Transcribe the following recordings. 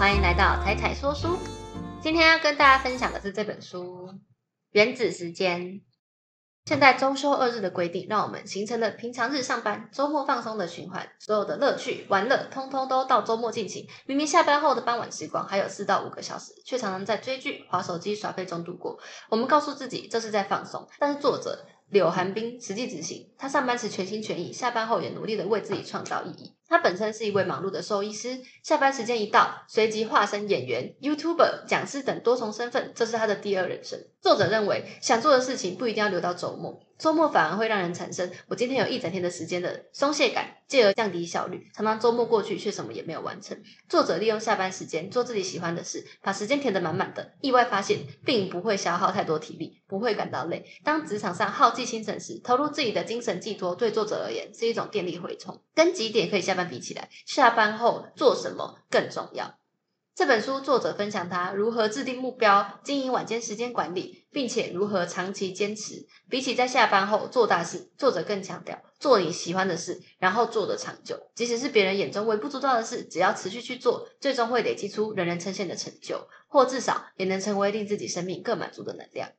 欢迎来到彩彩说书。今天要跟大家分享的是这本书《原子时间》。现在中休二日的规定，让我们形成了平常日上班、周末放松的循环。所有的乐趣、玩乐，通通都到周末进行。明明下班后的傍晚时光还有四到五个小时，却常常在追剧、划手机、耍废中度过。我们告诉自己这是在放松，但是作者柳寒冰实际执行，他上班时全心全意，下班后也努力的为自己创造意义。他本身是一位忙碌的兽医师，下班时间一到，随即化身演员、YouTuber、讲师等多重身份，这是他的第二人生。作者认为，想做的事情不一定要留到周末，周末反而会让人产生“我今天有一整天的时间”的松懈感，进而降低效率。常常周末过去，却什么也没有完成。作者利用下班时间做自己喜欢的事，把时间填得满满的，意外发现并不会消耗太多体力，不会感到累。当职场上耗尽心神时，投入自己的精神寄托，对作者而言是一种电力回充。跟几点可以下班比起来，下班后做什么更重要？这本书作者分享他如何制定目标、经营晚间时间管理，并且如何长期坚持。比起在下班后做大事，作者更强调做你喜欢的事，然后做的长久。即使是别人眼中微不足道的事，只要持续去做，最终会累积出人人称羡的成就，或至少也能成为令自己生命更满足的能量。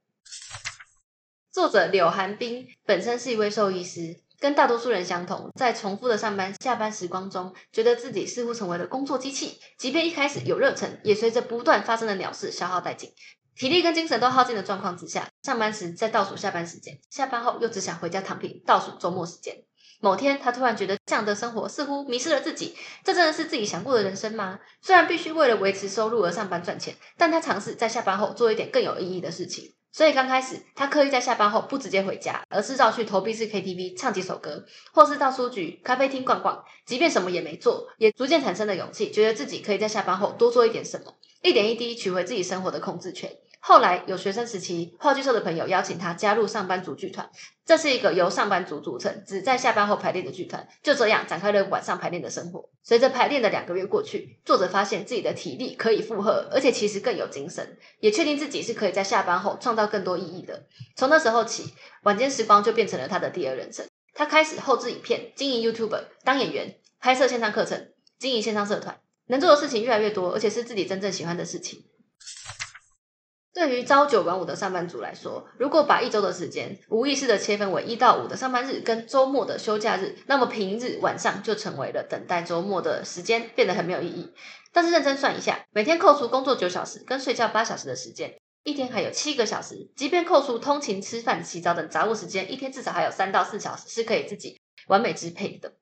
作者柳寒冰本身是一位兽医师，跟大多数人相同，在重复的上班、下班时光中，觉得自己似乎成为了工作机器。即便一开始有热忱，也随着不断发生的鸟事消耗殆尽，体力跟精神都耗尽的状况之下，上班时在倒数下班时间，下班后又只想回家躺平，倒数周末时间。某天，他突然觉得这样的生活似乎迷失了自己。这真的是自己想过的人生吗？虽然必须为了维持收入而上班赚钱，但他尝试在下班后做一点更有意义的事情。所以刚开始，他刻意在下班后不直接回家，而是绕去投币式 KTV 唱几首歌，或是到书局、咖啡厅逛逛。即便什么也没做，也逐渐产生了勇气，觉得自己可以在下班后多做一点什么，一点一滴取回自己生活的控制权。后来有学生时期话剧社的朋友邀请他加入上班族剧团，这是一个由上班族组成、只在下班后排练的剧团。就这样展开了晚上排练的生活。随着排练的两个月过去，作者发现自己的体力可以负荷，而且其实更有精神，也确定自己是可以在下班后创造更多意义的。从那时候起，晚间时光就变成了他的第二人生。他开始后置影片、经营 YouTube、当演员、拍摄线上课程、经营线上社团，能做的事情越来越多，而且是自己真正喜欢的事情。对于朝九晚五的上班族来说，如果把一周的时间无意识的切分为一到五的上班日跟周末的休假日，那么平日晚上就成为了等待周末的时间，变得很没有意义。但是认真算一下，每天扣除工作九小时跟睡觉八小时的时间，一天还有七个小时。即便扣除通勤、吃饭、洗澡等杂物时间，一天至少还有三到四小时是可以自己完美支配的。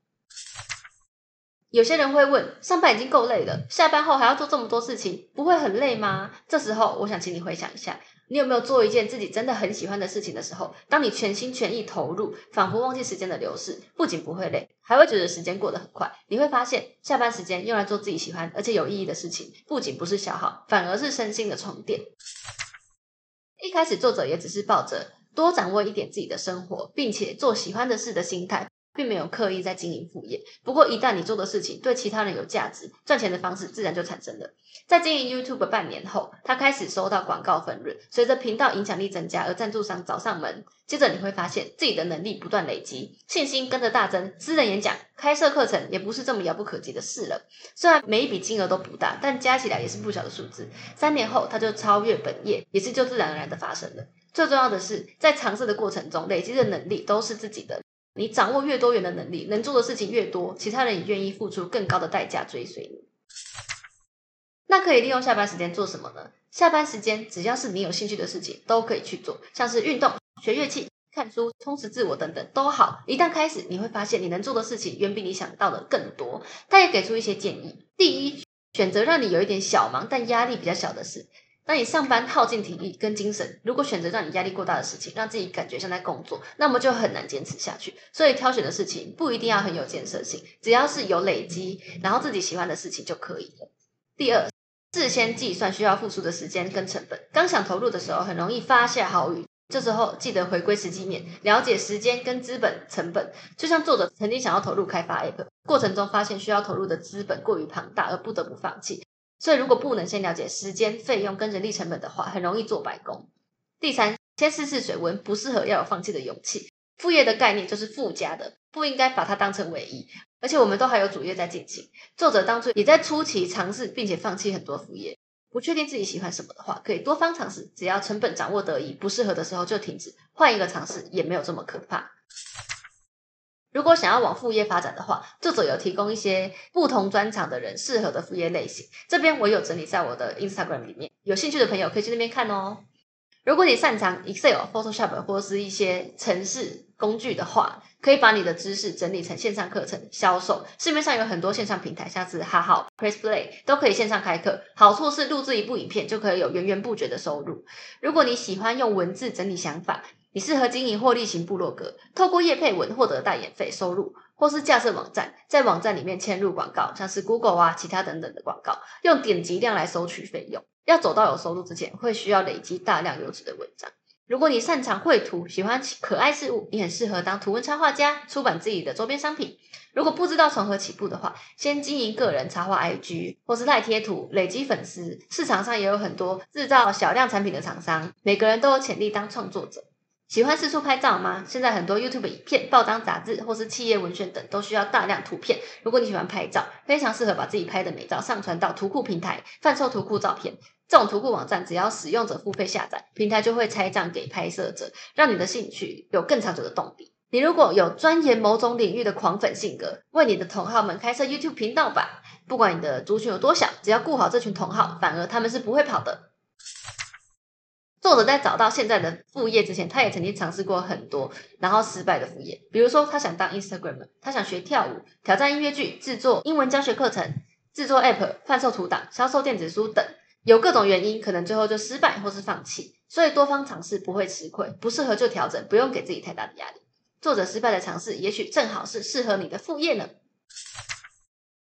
有些人会问：上班已经够累了，下班后还要做这么多事情，不会很累吗？这时候，我想请你回想一下，你有没有做一件自己真的很喜欢的事情的时候，当你全心全意投入，仿佛忘记时间的流逝，不仅不会累，还会觉得时间过得很快。你会发现，下班时间用来做自己喜欢而且有意义的事情，不仅不是消耗，反而是身心的充电。一开始，作者也只是抱着多掌握一点自己的生活，并且做喜欢的事的心态。并没有刻意在经营副业，不过一旦你做的事情对其他人有价值，赚钱的方式自然就产生了。在经营 YouTube 半年后，他开始收到广告分润，随着频道影响力增加，而赞助商找上门。接着你会发现自己的能力不断累积，信心跟着大增，私人演讲、开设课程也不是这么遥不可及的事了。虽然每一笔金额都不大，但加起来也是不小的数字。三年后，他就超越本业，也是就自然而然的发生了。最重要的是，在尝试的过程中，累积的能力都是自己的。你掌握越多元的能力，能做的事情越多，其他人也愿意付出更高的代价追随你。那可以利用下班时间做什么呢？下班时间只要是你有兴趣的事情，都可以去做，像是运动、学乐器、看书、充实自我等等都好。一旦开始，你会发现你能做的事情远比你想到的更多。他也给出一些建议：第一，选择让你有一点小忙但压力比较小的事。当你上班耗尽体力跟精神，如果选择让你压力过大的事情，让自己感觉像在工作，那么就很难坚持下去。所以挑选的事情不一定要很有建设性，只要是有累积，然后自己喜欢的事情就可以了。第二，事先计算需要付出的时间跟成本。刚想投入的时候，很容易发下豪语，这时候记得回归实际面，了解时间跟资本成本。就像作者曾经想要投入开发 App，过程中发现需要投入的资本过于庞大，而不得不放弃。所以，如果不能先了解时间、费用跟人力成本的话，很容易做白工。第三，先试试水温，不适合要有放弃的勇气。副业的概念就是附加的，不应该把它当成唯一。而且我们都还有主业在进行。作者当初也在初期尝试，并且放弃很多副业。不确定自己喜欢什么的话，可以多方尝试，只要成本掌握得宜，不适合的时候就停止，换一个尝试也没有这么可怕。如果想要往副业发展的话，作者有提供一些不同专长的人适合的副业类型，这边我有整理在我的 Instagram 里面，有兴趣的朋友可以去那边看哦。如果你擅长 Excel、Photoshop 或是一些程式工具的话，可以把你的知识整理成线上课程销售。市面上有很多线上平台，像是哈好、PressPlay 都可以线上开课。好处是录制一部影片就可以有源源不绝的收入。如果你喜欢用文字整理想法，你适合经营获利型部落格，透过叶配文获得代言费收入，或是架设网站，在网站里面嵌入广告，像是 Google 啊、其他等等的广告，用点击量来收取费用。要走到有收入之前，会需要累积大量优质的文章。如果你擅长绘图，喜欢可爱事物，你很适合当图文插画家，出版自己的周边商品。如果不知道从何起步的话，先经营个人插画 IG 或是赖贴图，累积粉丝。市场上也有很多制造小量产品的厂商，每个人都有潜力当创作者。喜欢四处拍照吗？现在很多 YouTube 影片、报章杂志或是企业文宣等都需要大量图片。如果你喜欢拍照，非常适合把自己拍的美照上传到图库平台，贩售图库照片。这种图库网站，只要使用者付费下载，平台就会拆账给拍摄者，让你的兴趣有更长久的动力。你如果有钻研某种领域的狂粉性格，为你的同好们开设 YouTube 频道吧。不管你的族群有多小，只要顾好这群同好，反而他们是不会跑的。作者在找到现在的副业之前，他也曾经尝试过很多，然后失败的副业。比如说，他想当 Instagram，他想学跳舞、挑战音乐剧、制作英文教学课程、制作 App、贩售图档、销售电子书等，有各种原因，可能最后就失败或是放弃。所以多方尝试不会吃亏，不适合就调整，不用给自己太大的压力。作者失败的尝试，也许正好是适合你的副业呢。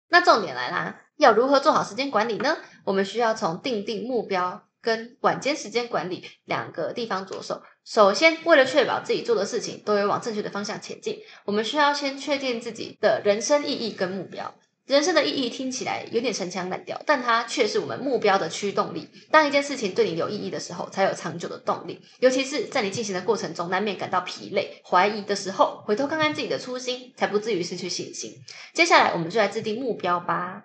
那重点来啦，要如何做好时间管理呢？我们需要从定定目标。跟晚间时间管理两个地方着手。首先，为了确保自己做的事情都有往正确的方向前进，我们需要先确定自己的人生意义跟目标。人生的意义听起来有点陈腔滥调，但它却是我们目标的驱动力。当一件事情对你有意义的时候，才有长久的动力。尤其是在你进行的过程中，难免感到疲累、怀疑的时候，回头看看自己的初心，才不至于失去信心。接下来，我们就来制定目标吧。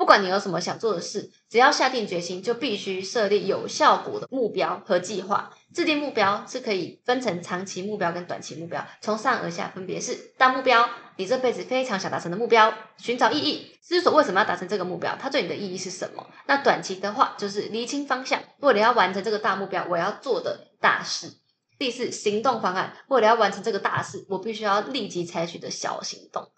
不管你有什么想做的事，只要下定决心，就必须设立有效果的目标和计划。制定目标是可以分成长期目标跟短期目标，从上而下分别是：大目标，你这辈子非常想达成的目标；寻找意义，思索为什么要达成这个目标，它对你的意义是什么。那短期的话，就是厘清方向，为了要完成这个大目标，我要做的大事。第四，行动方案，为了要完成这个大事，我必须要立即采取的小行动。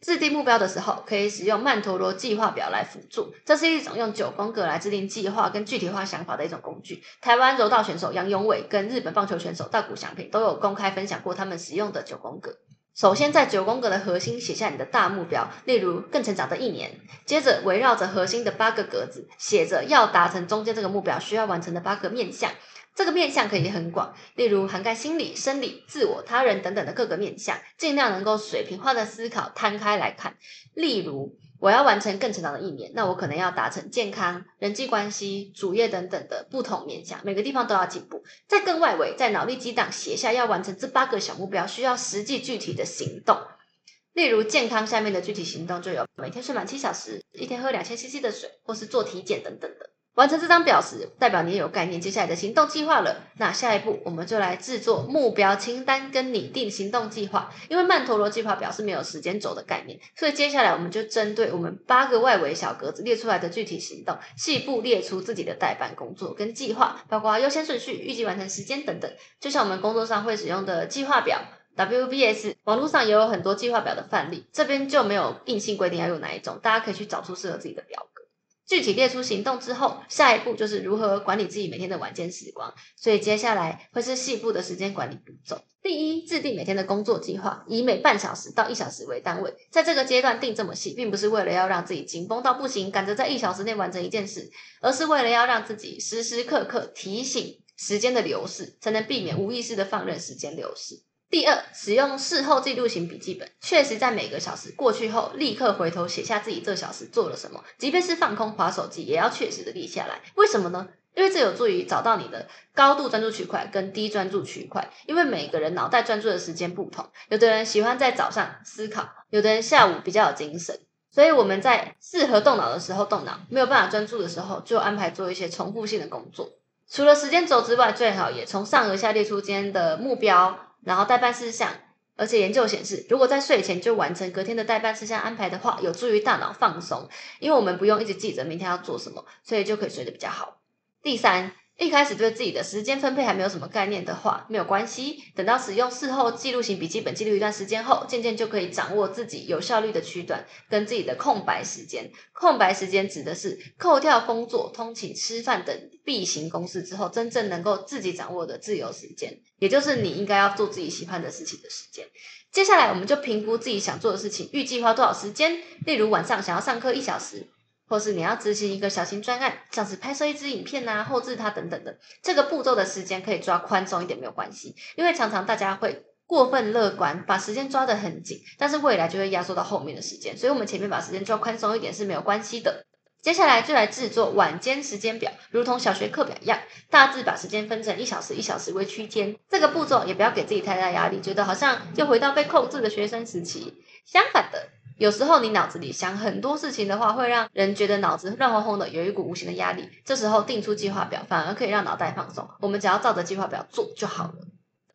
制定目标的时候，可以使用曼陀罗计划表来辅助。这是一种用九宫格来制定计划跟具体化想法的一种工具。台湾柔道选手杨永伟跟日本棒球选手大谷翔平都有公开分享过他们使用的九宫格。首先，在九宫格的核心写下你的大目标，例如更成长的一年。接着，围绕着核心的八个格子，写着要达成中间这个目标需要完成的八个面向。这个面向可以很广，例如涵盖心理、生理、自我、他人等等的各个面向，尽量能够水平化的思考，摊开来看。例如，我要完成更成长的一年，那我可能要达成健康、人际关系、主业等等的不同面向，每个地方都要进步。在更外围，在脑力激荡写下要完成这八个小目标，需要实际具体的行动。例如，健康下面的具体行动就有每天睡满七小时，一天喝两千 CC 的水，或是做体检等等的。完成这张表时，代表你有概念接下来的行动计划了。那下一步，我们就来制作目标清单跟拟定行动计划。因为曼陀罗计划表是没有时间轴的概念，所以接下来我们就针对我们八个外围小格子列出来的具体行动，细部列出自己的代办工作跟计划，包括优先顺序、预计完成时间等等。就像我们工作上会使用的计划表 （WBS），网络上也有很多计划表的范例，这边就没有硬性规定要用哪一种，大家可以去找出适合自己的表格。具体列出行动之后，下一步就是如何管理自己每天的晚间时光。所以接下来会是细部的时间管理步骤。第一，制定每天的工作计划，以每半小时到一小时为单位。在这个阶段定这么细，并不是为了要让自己紧绷到不行，赶着在一小时内完成一件事，而是为了要让自己时时刻刻提醒时间的流逝，才能避免无意识的放任时间流逝。第二，使用事后记录型笔记本，确实在每个小时过去后，立刻回头写下自己这小时做了什么，即便是放空划手机，也要确实的记下来。为什么呢？因为这有助于找到你的高度专注区块跟低专注区块。因为每个人脑袋专注的时间不同，有的人喜欢在早上思考，有的人下午比较有精神。所以我们在适合动脑的时候动脑，没有办法专注的时候，就安排做一些重复性的工作。除了时间轴之外，最好也从上而下列出今天的目标，然后代办事项。而且研究显示，如果在睡前就完成隔天的代办事项安排的话，有助于大脑放松，因为我们不用一直记着明天要做什么，所以就可以睡得比较好。第三。一开始对自己的时间分配还没有什么概念的话，没有关系。等到使用事后记录型笔记本记录一段时间后，渐渐就可以掌握自己有效率的区段跟自己的空白时间。空白时间指的是扣掉工作、通勤、吃饭等必行公事之后，真正能够自己掌握的自由时间，也就是你应该要做自己喜欢的事情的时间。接下来，我们就评估自己想做的事情，预计花多少时间。例如晚上想要上课一小时。或是你要执行一个小型专案，像是拍摄一支影片呐，后置它等等的，这个步骤的时间可以抓宽松一点没有关系，因为常常大家会过分乐观，把时间抓得很紧，但是未来就会压缩到后面的时间，所以我们前面把时间抓宽松一点是没有关系的。接下来就来制作晚间时间表，如同小学课表一样，大致把时间分成一小时一小时为区间。这个步骤也不要给自己太大压力，觉得好像又回到被控制的学生时期。相反的。有时候你脑子里想很多事情的话，会让人觉得脑子乱哄哄的，有一股无形的压力。这时候定出计划表，反而可以让脑袋放松。我们只要照着计划表做就好了。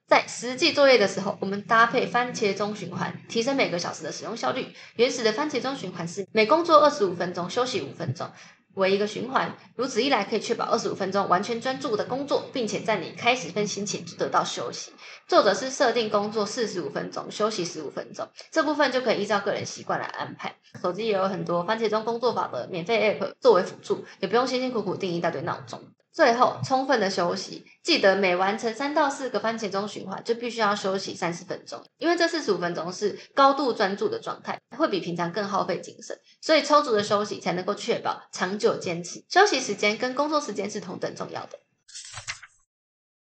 在实际作业的时候，我们搭配番茄钟循环，提升每个小时的使用效率。原始的番茄钟循环是每工作二十五分钟休息五分钟。为一个循环，如此一来可以确保二十五分钟完全专注的工作，并且在你开始分心前就得到休息。作者是设定工作四十五分钟，休息十五分钟，这部分就可以依照个人习惯来安排。手机也有很多番茄钟工作法的免费 app 作为辅助，也不用辛辛苦苦定一大堆闹钟。最后，充分的休息，记得每完成三到四个番茄钟循环，就必须要休息三十分钟，因为这四十五分钟是高度专注的状态，会比平常更耗费精神，所以充足的休息才能够确保长久坚持。休息时间跟工作时间是同等重要的。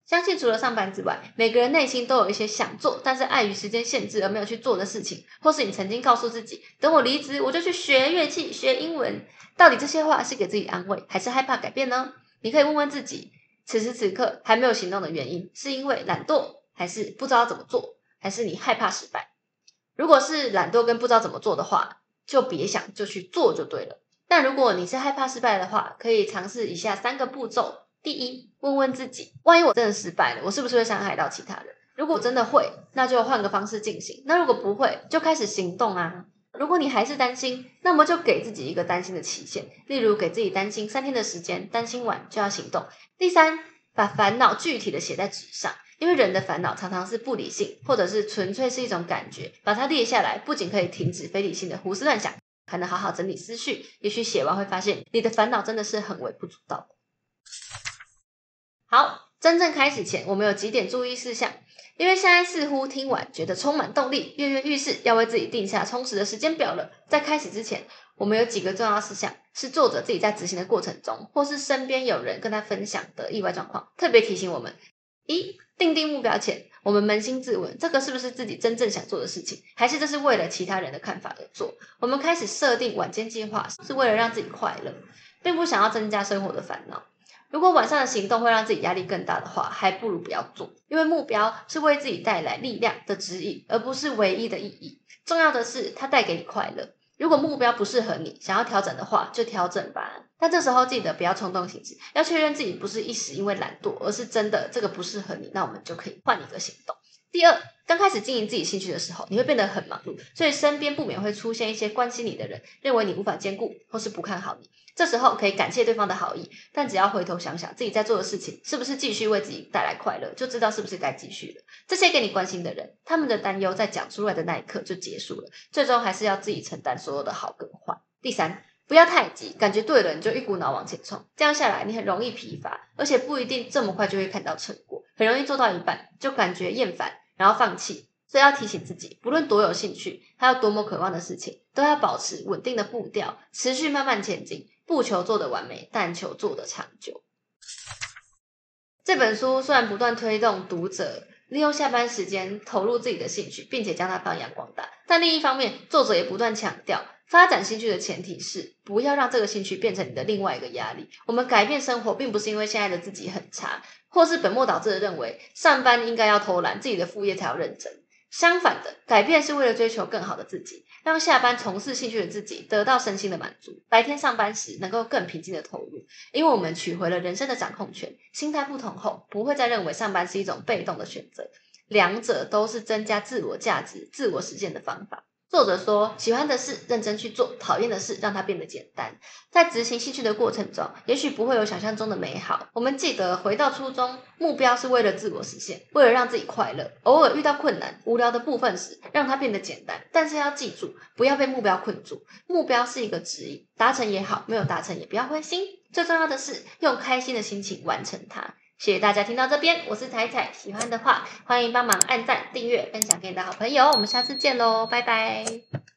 相信除了上班之外，每个人内心都有一些想做，但是碍于时间限制而没有去做的事情，或是你曾经告诉自己，等我离职我就去学乐器、学英文，到底这些话是给自己安慰，还是害怕改变呢？你可以问问自己，此时此刻还没有行动的原因，是因为懒惰，还是不知道怎么做，还是你害怕失败？如果是懒惰跟不知道怎么做的话，就别想，就去做就对了。但如果你是害怕失败的话，可以尝试以下三个步骤：第一，问问自己，万一我真的失败了，我是不是会伤害到其他人？如果真的会，那就换个方式进行；那如果不会，就开始行动啊。如果你还是担心，那么就给自己一个担心的期限，例如给自己担心三天的时间，担心完就要行动。第三，把烦恼具体的写在纸上，因为人的烦恼常常是不理性，或者是纯粹是一种感觉，把它列下来，不仅可以停止非理性的胡思乱想，还能好好整理思绪。也许写完会发现，你的烦恼真的是很微不足道。好，真正开始前，我们有几点注意事项。因为现在似乎听完觉得充满动力，跃跃欲试，要为自己定下充实的时间表了。在开始之前，我们有几个重要事项是作者自己在执行的过程中，或是身边有人跟他分享的意外状况，特别提醒我们：一、定定目标前，我们扪心自问，这个是不是自己真正想做的事情，还是这是为了其他人的看法而做？我们开始设定晚间计划，是为了让自己快乐，并不想要增加生活的烦恼。如果晚上的行动会让自己压力更大的话，还不如不要做。因为目标是为自己带来力量的指引，而不是唯一的意义。重要的是它带给你快乐。如果目标不适合你，想要调整的话，就调整吧。但这时候记得不要冲动行事，要确认自己不是一时因为懒惰，而是真的这个不适合你，那我们就可以换一个行动。第二，刚开始经营自己兴趣的时候，你会变得很忙碌，所以身边不免会出现一些关心你的人，认为你无法兼顾，或是不看好你。这时候可以感谢对方的好意，但只要回头想想自己在做的事情，是不是继续为自己带来快乐，就知道是不是该继续了。这些给你关心的人，他们的担忧在讲出来的那一刻就结束了，最终还是要自己承担所有的好跟坏。第三，不要太急，感觉对了你就一股脑往前冲，这样下来你很容易疲乏，而且不一定这么快就会看到成果。很容易做到一半就感觉厌烦，然后放弃。所以要提醒自己，不论多有兴趣，还有多么渴望的事情，都要保持稳定的步调，持续慢慢前进。不求做的完美，但求做的长久。这本书虽然不断推动读者利用下班时间投入自己的兴趣，并且将它发扬光大，但另一方面，作者也不断强调，发展兴趣的前提是不要让这个兴趣变成你的另外一个压力。我们改变生活，并不是因为现在的自己很差，或是本末倒置的认为上班应该要偷懒，自己的副业才要认真。相反的，改变是为了追求更好的自己，让下班从事兴趣的自己得到身心的满足，白天上班时能够更平静的投入。因为我们取回了人生的掌控权，心态不同后，不会再认为上班是一种被动的选择，两者都是增加自我价值、自我实现的方法。作者说：“喜欢的事认真去做，讨厌的事让它变得简单。在执行兴趣的过程中，也许不会有想象中的美好。我们记得回到初衷，目标是为了自我实现，为了让自己快乐。偶尔遇到困难、无聊的部分时，让它变得简单。但是要记住，不要被目标困住。目标是一个指引，达成也好，没有达成也不要灰心。最重要的是，用开心的心情完成它。”谢谢大家听到这边，我是彩彩，喜欢的话欢迎帮忙按赞、订阅、分享给你的好朋友，我们下次见喽，拜拜。